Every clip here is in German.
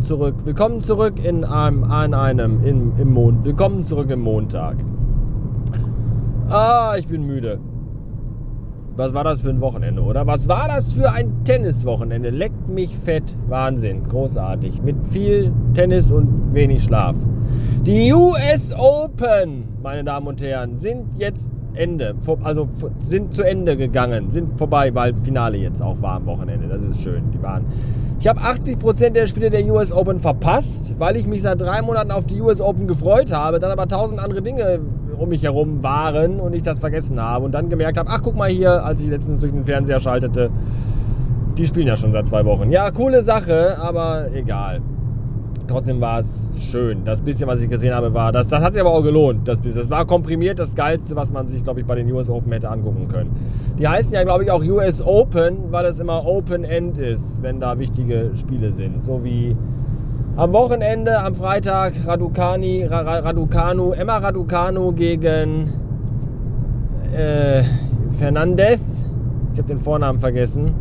zurück. Willkommen zurück in einem, an einem, in, im Mond. Willkommen zurück im Montag. Ah, ich bin müde. Was war das für ein Wochenende, oder? Was war das für ein Tenniswochenende? Leckt mich fett. Wahnsinn. Großartig. Mit viel Tennis und wenig Schlaf. Die US Open, meine Damen und Herren, sind jetzt Ende. Also sind zu Ende gegangen. Sind vorbei, weil Finale jetzt auch war am Wochenende. Das ist schön. Die waren. Ich habe 80% der Spiele der US Open verpasst, weil ich mich seit drei Monaten auf die US Open gefreut habe, dann aber tausend andere Dinge um mich herum waren und ich das vergessen habe und dann gemerkt habe, ach guck mal hier, als ich letztens durch den Fernseher schaltete, die spielen ja schon seit zwei Wochen. Ja, coole Sache, aber egal. Trotzdem war es schön. Das bisschen, was ich gesehen habe, war, das, das hat sich aber auch gelohnt. Das, das war komprimiert das Geilste, was man sich, glaube ich, bei den US Open hätte angucken können. Die heißen ja, glaube ich, auch US Open, weil es immer Open End ist, wenn da wichtige Spiele sind. So wie am Wochenende, am Freitag, Raducani, Raducanu, Emma Raducanu gegen äh, Fernandez. Ich habe den Vornamen vergessen.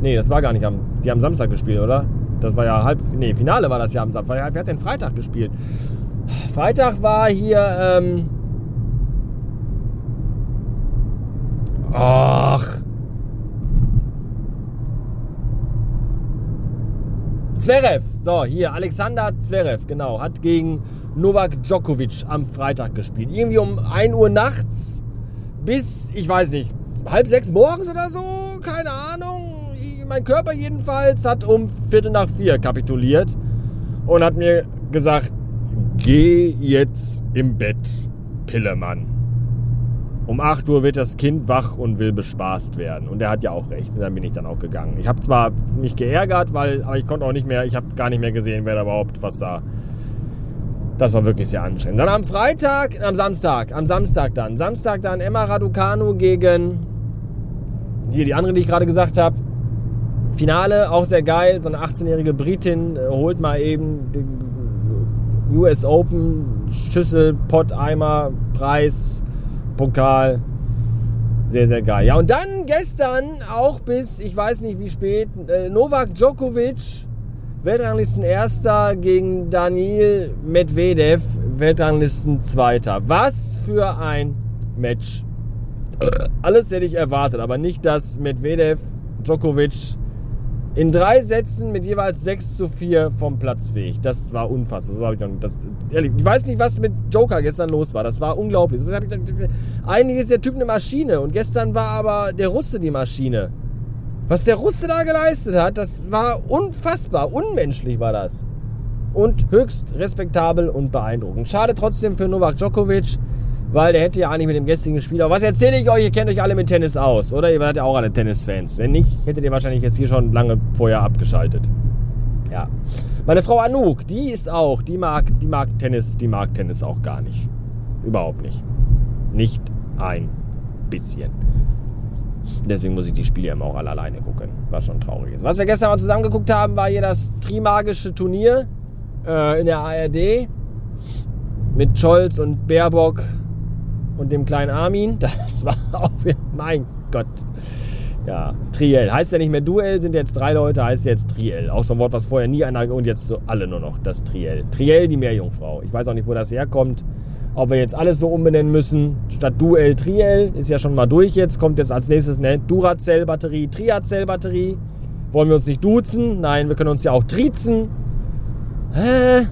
Nee, das war gar nicht am. Die haben Samstag gespielt, oder? Das war ja halb. Nee, Finale war das ja am Samstag. Wer hat denn Freitag gespielt? Freitag war hier. Ähm, ach. Zverev, so hier, Alexander Zverev, genau, hat gegen Novak Djokovic am Freitag gespielt. Irgendwie um 1 Uhr nachts bis, ich weiß nicht, halb sechs morgens oder so, keine Ahnung. Mein Körper jedenfalls hat um Viertel nach vier kapituliert und hat mir gesagt, geh jetzt im Bett, Pillemann. Um 8 Uhr wird das Kind wach und will bespaßt werden. Und er hat ja auch recht. Und dann bin ich dann auch gegangen. Ich habe zwar mich geärgert, weil, aber ich konnte auch nicht mehr, ich habe gar nicht mehr gesehen, wer da überhaupt was da. Das war wirklich sehr anstrengend. Dann am Freitag, am Samstag, am Samstag dann. Samstag dann Emma Raducanu gegen hier die andere, die ich gerade gesagt habe. Finale, auch sehr geil. So eine 18-jährige Britin äh, holt mal eben den US Open, Schüssel, Pott, Eimer, Preis Pokal. Sehr, sehr geil. Ja, und dann gestern auch bis, ich weiß nicht wie spät, äh, Novak Djokovic, Weltranglisten Erster gegen Daniil Medvedev, Weltranglisten Zweiter. Was für ein Match. Alles hätte ich erwartet, aber nicht, dass Medvedev Djokovic in drei Sätzen mit jeweils 6 zu 4 vom Platz fähig. Das war unfassbar. So ich, das, ehrlich, ich weiß nicht, was mit Joker gestern los war. Das war unglaublich. Ich, eigentlich ist der Typ eine Maschine und gestern war aber der Russe die Maschine. Was der Russe da geleistet hat, das war unfassbar. Unmenschlich war das. Und höchst respektabel und beeindruckend. Schade trotzdem für Novak Djokovic weil der hätte ja eigentlich mit dem gestrigen Spiel. Aber was erzähle ich euch? Ihr kennt euch alle mit Tennis aus, oder? Ihr seid ja auch alle Tennisfans. Wenn nicht, hättet ihr wahrscheinlich jetzt hier schon lange vorher abgeschaltet. Ja. Meine Frau Anouk, die ist auch, die mag, die mag Tennis, die mag Tennis auch gar nicht. Überhaupt nicht. Nicht ein bisschen. Deswegen muss ich die Spiele immer auch alle alleine gucken. Was schon traurig ist. Was wir gestern mal zusammen geguckt haben, war hier das Trimagische Turnier äh, in der ARD. Mit Scholz und Baerbock und dem kleinen Armin. Das war auch, mein Gott. Ja, Triell. Heißt ja nicht mehr Duell, sind jetzt drei Leute, heißt jetzt Triell. Auch so ein Wort, was vorher nie einer und jetzt so alle nur noch, das Triell. Triell, die Meerjungfrau. Ich weiß auch nicht, wo das herkommt. Ob wir jetzt alles so umbenennen müssen, statt Duell, Triell, ist ja schon mal durch jetzt. Kommt jetzt als nächstes eine Duracell-Batterie, Triacell-Batterie. Wollen wir uns nicht duzen? Nein, wir können uns ja auch trizen. Hä?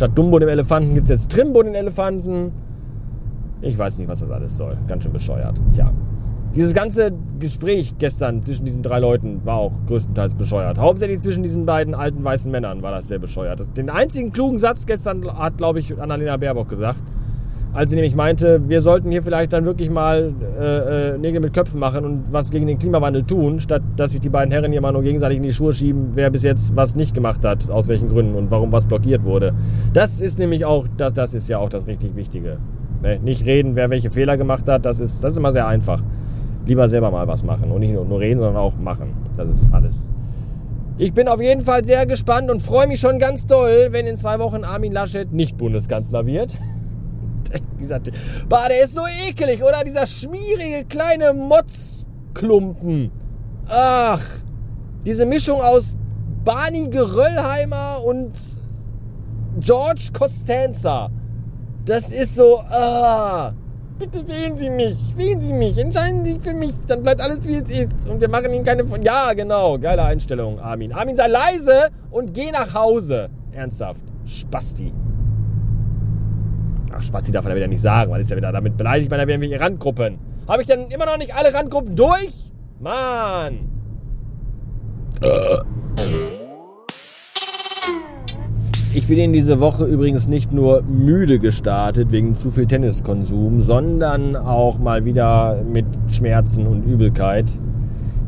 Statt Dumbo dem Elefanten gibt es jetzt Trimbo den Elefanten. Ich weiß nicht, was das alles soll. Ganz schön bescheuert. Tja. Dieses ganze Gespräch gestern zwischen diesen drei Leuten war auch größtenteils bescheuert. Hauptsächlich zwischen diesen beiden alten weißen Männern war das sehr bescheuert. Den einzigen klugen Satz gestern hat, glaube ich, Annalena Baerbock gesagt als sie nämlich meinte, wir sollten hier vielleicht dann wirklich mal äh, äh, Nägel mit Köpfen machen und was gegen den Klimawandel tun, statt dass sich die beiden Herren hier mal nur gegenseitig in die Schuhe schieben, wer bis jetzt was nicht gemacht hat, aus welchen Gründen und warum was blockiert wurde. Das ist nämlich auch, das, das ist ja auch das richtig Wichtige. Ne? Nicht reden, wer welche Fehler gemacht hat, das ist, das ist immer sehr einfach. Lieber selber mal was machen und nicht nur, nur reden, sondern auch machen. Das ist alles. Ich bin auf jeden Fall sehr gespannt und freue mich schon ganz doll, wenn in zwei Wochen Armin Laschet nicht Bundeskanzler wird. dieser, bah, der ist so ekelig, oder? Dieser schmierige kleine Motzklumpen. Ach, diese Mischung aus Barney Geröllheimer und George Costanza. Das ist so, ah, bitte wählen Sie mich, wählen Sie mich, entscheiden Sie für mich, dann bleibt alles wie es ist und wir machen Ihnen keine von. Ja, genau, geile Einstellung, Armin. Armin, sei leise und geh nach Hause. Ernsthaft, Spasti. Ach, Spasti darf man ja wieder nicht sagen, weil ist ja wieder damit beleidigt man ja wieder irgendwelche Randgruppen. Habe ich denn immer noch nicht alle Randgruppen durch? Mann! Ich bin in diese Woche übrigens nicht nur müde gestartet wegen zu viel Tenniskonsum, sondern auch mal wieder mit Schmerzen und Übelkeit.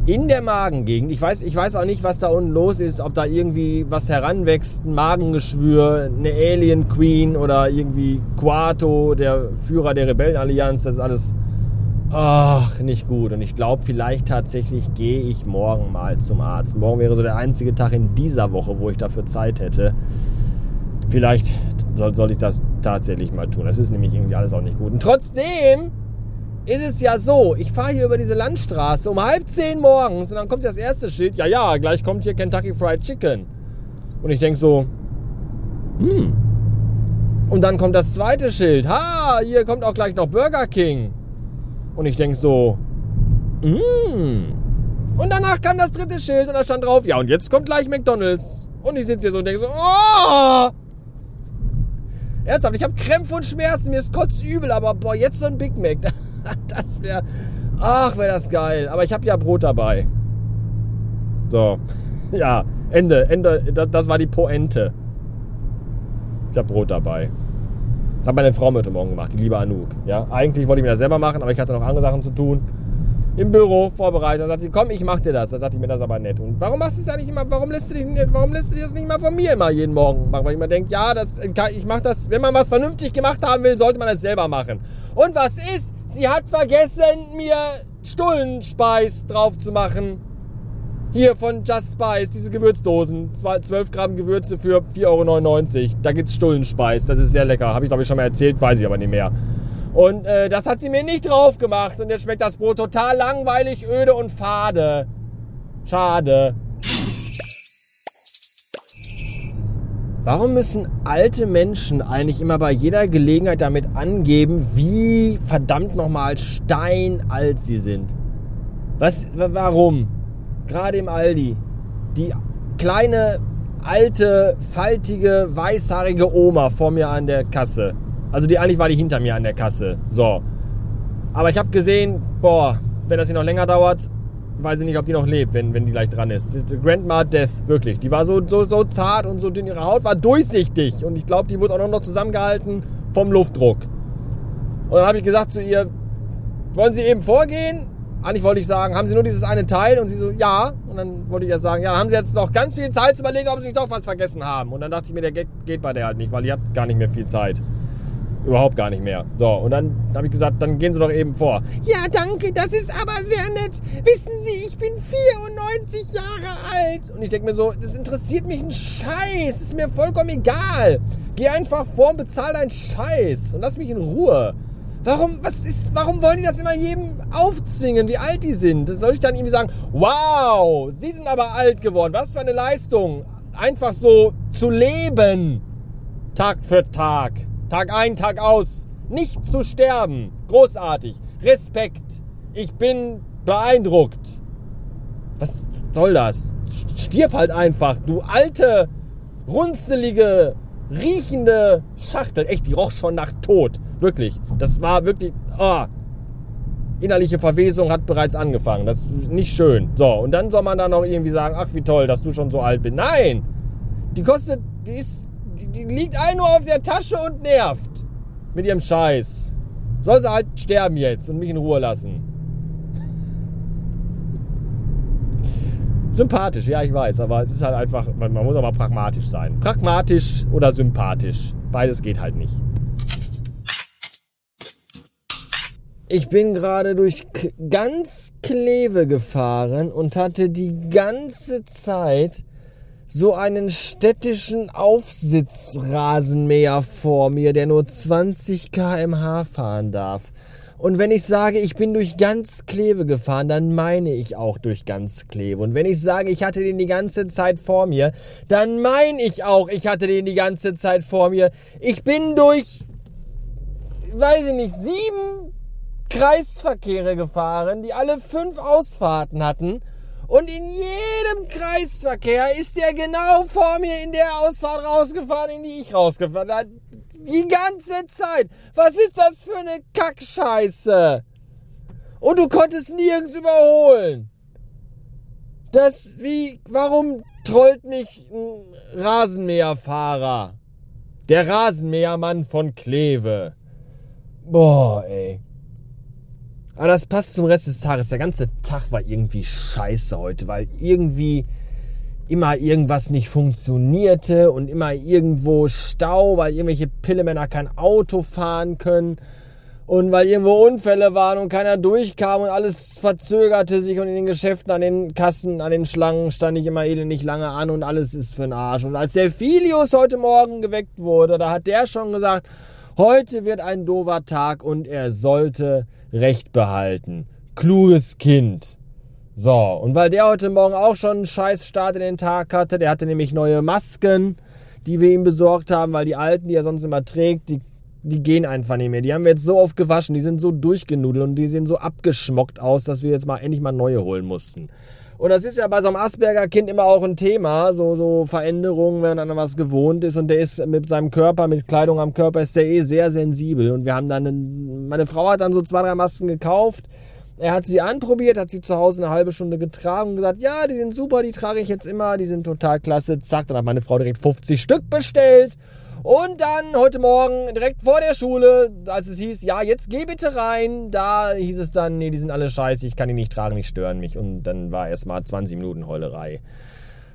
In der Magengegend. Ich weiß, ich weiß auch nicht, was da unten los ist, ob da irgendwie was heranwächst, ein Magengeschwür, eine Alien Queen oder irgendwie Quato, der Führer der Rebellenallianz. Das ist alles ach, nicht gut. Und ich glaube, vielleicht tatsächlich gehe ich morgen mal zum Arzt. Morgen wäre so der einzige Tag in dieser Woche, wo ich dafür Zeit hätte. Vielleicht soll, soll ich das tatsächlich mal tun. Das ist nämlich irgendwie alles auch nicht gut. Und trotzdem ist es ja so, ich fahre hier über diese Landstraße um halb zehn morgens und dann kommt das erste Schild, ja, ja, gleich kommt hier Kentucky Fried Chicken. Und ich denke so, hm. Und dann kommt das zweite Schild, ha, hier kommt auch gleich noch Burger King. Und ich denke so, hm. Und danach kam das dritte Schild und da stand drauf, ja, und jetzt kommt gleich McDonalds. Und ich sitze hier so und denke so, oh, Ernsthaft, ich habe Krämpfe und Schmerzen, mir ist kotzübel, aber boah, jetzt so ein Big Mac, das wäre, ach, wäre das geil. Aber ich habe ja Brot dabei. So, ja, Ende, Ende, das, das war die Poente. Ich habe Brot dabei. Habe meine Frau heute Morgen gemacht, die liebe Anouk. Ja, eigentlich wollte ich mir das selber machen, aber ich hatte noch andere Sachen zu tun im Büro vorbereitet. Dann sagt sie, komm, ich mach dir das. Dann dachte ich mir, das ist aber nett. Und warum machst du es eigentlich immer, warum lässt du dich, warum lässt du das nicht mal von mir immer jeden Morgen machen? Weil ich mir denke, ja, das, ich mach das, wenn man was vernünftig gemacht haben will, sollte man das selber machen. Und was ist? Sie hat vergessen, mir Stullenspeis drauf zu machen. Hier von Just Spice, diese Gewürzdosen. 12 Gramm Gewürze für 4,99 Euro. Da gibt's Stullenspeis. Das ist sehr lecker. Habe ich, glaube ich, schon mal erzählt, weiß ich aber nicht mehr. Und äh, das hat sie mir nicht drauf gemacht. Und jetzt schmeckt das Brot total langweilig, öde und fade. Schade. Warum müssen alte Menschen eigentlich immer bei jeder Gelegenheit damit angeben, wie verdammt nochmal steinalt sie sind? Was, warum? Gerade im Aldi. Die kleine, alte, faltige, weißhaarige Oma vor mir an der Kasse also die eigentlich war die hinter mir an der Kasse. So. Aber ich habe gesehen, boah, wenn das hier noch länger dauert, weiß ich nicht, ob die noch lebt, wenn, wenn die gleich dran ist. Grandma Death, wirklich. Die war so, so, so zart und so dünn. Ihre Haut war durchsichtig. Und ich glaube, die wurde auch noch zusammengehalten vom Luftdruck. Und dann habe ich gesagt zu ihr, wollen Sie eben vorgehen? Eigentlich wollte ich sagen, haben Sie nur dieses eine Teil? Und sie so, ja. Und dann wollte ich ja sagen, ja, dann haben Sie jetzt noch ganz viel Zeit zu überlegen, ob Sie nicht doch was vergessen haben. Und dann dachte ich mir, der geht bei der halt nicht, weil die hat gar nicht mehr viel Zeit. Überhaupt gar nicht mehr. So, und dann habe ich gesagt, dann gehen Sie doch eben vor. Ja, danke, das ist aber sehr nett. Wissen Sie, ich bin 94 Jahre alt. Und ich denke mir so, das interessiert mich ein Scheiß. Ist mir vollkommen egal. Geh einfach vor und bezahl deinen Scheiß. Und lass mich in Ruhe. Warum, was ist, warum wollen die das immer jedem aufzwingen, wie alt die sind? Soll ich dann irgendwie sagen, wow, Sie sind aber alt geworden. Was für eine Leistung. Einfach so zu leben. Tag für Tag. Tag ein, Tag aus. Nicht zu sterben. Großartig. Respekt. Ich bin beeindruckt. Was soll das? Stirb halt einfach, du alte, runzelige, riechende Schachtel. Echt, die roch schon nach Tod. Wirklich. Das war wirklich. Oh. Innerliche Verwesung hat bereits angefangen. Das ist nicht schön. So, und dann soll man da noch irgendwie sagen, ach wie toll, dass du schon so alt bist. Nein! Die kostet, die ist die, die liegt ein nur auf der Tasche und nervt. Mit ihrem Scheiß. Soll sie halt sterben jetzt und mich in Ruhe lassen. Sympathisch, ja, ich weiß, aber es ist halt einfach, man, man muss aber pragmatisch sein. Pragmatisch oder sympathisch. Beides geht halt nicht. Ich bin gerade durch ganz Kleve gefahren und hatte die ganze Zeit so einen städtischen Aufsitzrasenmäher vor mir, der nur 20 kmh fahren darf. Und wenn ich sage, ich bin durch ganz Kleve gefahren, dann meine ich auch durch ganz Kleve. Und wenn ich sage, ich hatte den die ganze Zeit vor mir, dann meine ich auch, ich hatte den die ganze Zeit vor mir. Ich bin durch, weiß ich nicht, sieben Kreisverkehre gefahren, die alle fünf Ausfahrten hatten. Und in jedem Kreisverkehr ist der genau vor mir in der Ausfahrt rausgefahren, in die ich rausgefahren bin. Die ganze Zeit. Was ist das für eine Kackscheiße? Und du konntest nirgends überholen. Das wie, warum trollt mich ein Rasenmäherfahrer? Der Rasenmähermann von Kleve. Boah, ey. Aber das passt zum Rest des Tages. Der ganze Tag war irgendwie scheiße heute, weil irgendwie immer irgendwas nicht funktionierte und immer irgendwo Stau, weil irgendwelche Pillemänner kein Auto fahren können und weil irgendwo Unfälle waren und keiner durchkam und alles verzögerte sich und in den Geschäften, an den Kassen, an den Schlangen stand ich immer elendig lange an und alles ist für den Arsch. Und als der Filius heute Morgen geweckt wurde, da hat der schon gesagt, heute wird ein dover Tag und er sollte Recht behalten. Kluges Kind. So, und weil der heute Morgen auch schon einen scheiß Start in den Tag hatte, der hatte nämlich neue Masken, die wir ihm besorgt haben, weil die alten, die er sonst immer trägt, die, die gehen einfach nicht mehr. Die haben wir jetzt so oft gewaschen, die sind so durchgenudelt und die sehen so abgeschmockt aus, dass wir jetzt mal endlich mal neue holen mussten. Und das ist ja bei so einem Asperger-Kind immer auch ein Thema, so, so Veränderungen, wenn man an was gewohnt ist. Und der ist mit seinem Körper, mit Kleidung am Körper, ist der eh sehr sensibel. Und wir haben dann, einen, meine Frau hat dann so zwei, drei Masken gekauft er hat sie anprobiert, hat sie zu Hause eine halbe Stunde getragen und gesagt, ja, die sind super, die trage ich jetzt immer, die sind total klasse. Zack, dann hat meine Frau direkt 50 Stück bestellt. Und dann heute Morgen direkt vor der Schule, als es hieß, ja, jetzt geh bitte rein, da hieß es dann, nee, die sind alle scheiße, ich kann die nicht tragen, die stören mich. Und dann war erstmal 20 Minuten Heulerei.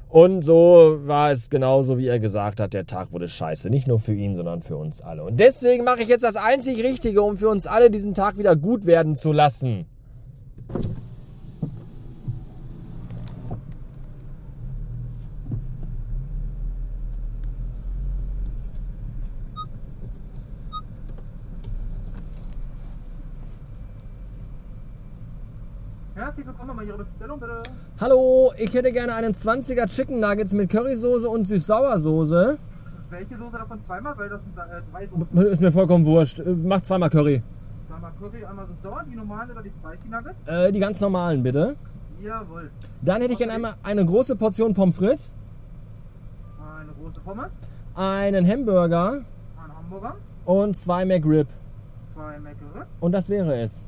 Und so war es genauso, wie er gesagt hat, der Tag wurde scheiße. Nicht nur für ihn, sondern für uns alle. Und deswegen mache ich jetzt das einzig Richtige, um für uns alle diesen Tag wieder gut werden zu lassen. Herzlich willkommen bei Ihrer Bestellung, bitte. Hallo, ich hätte gerne einen 20er Chicken Nuggets mit Currysoße und Süß-Sauersoße. Welche Soße davon zweimal? Weil das sind äh, drei Soßen. Ist mir vollkommen wurscht. Mach zweimal Curry. Zweimal Curry, einmal so sauer, die normalen oder die Spicy Nuggets? Äh, die ganz normalen, bitte. Jawohl. Dann hätte ich gerne einmal eine große Portion Pommes frites, Eine große Pommes, einen Hamburger ein Hamburger, und zwei McRib. zwei Macaroni. Und das wäre es.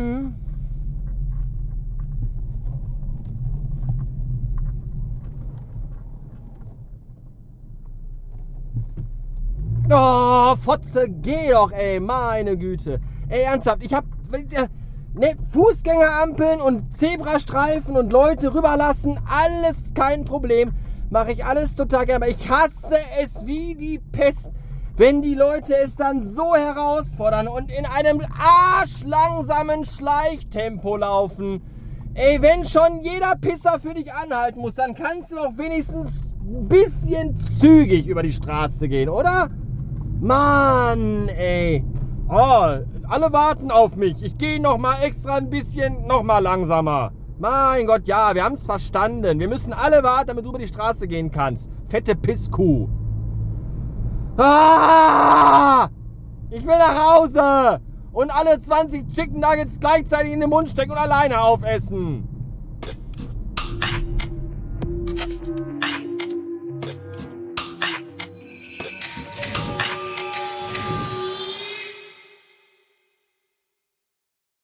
Fotze, geh doch, ey, meine Güte. Ey, ernsthaft, ich hab ne, Fußgängerampeln und Zebrastreifen und Leute rüberlassen, alles kein Problem. Mache ich alles total gerne, aber ich hasse es wie die Pest, wenn die Leute es dann so herausfordern und in einem arschlangsamen Schleichtempo laufen. Ey, wenn schon jeder Pisser für dich anhalten muss, dann kannst du doch wenigstens ein bisschen zügig über die Straße gehen, oder? Mann, ey. Oh, alle warten auf mich. Ich gehe noch mal extra ein bisschen noch mal langsamer. Mein Gott, ja, wir haben es verstanden. Wir müssen alle warten, damit du über die Straße gehen kannst. Fette Pisskuh. Ah! Ich will nach Hause und alle 20 Chicken Nuggets gleichzeitig in den Mund stecken und alleine aufessen.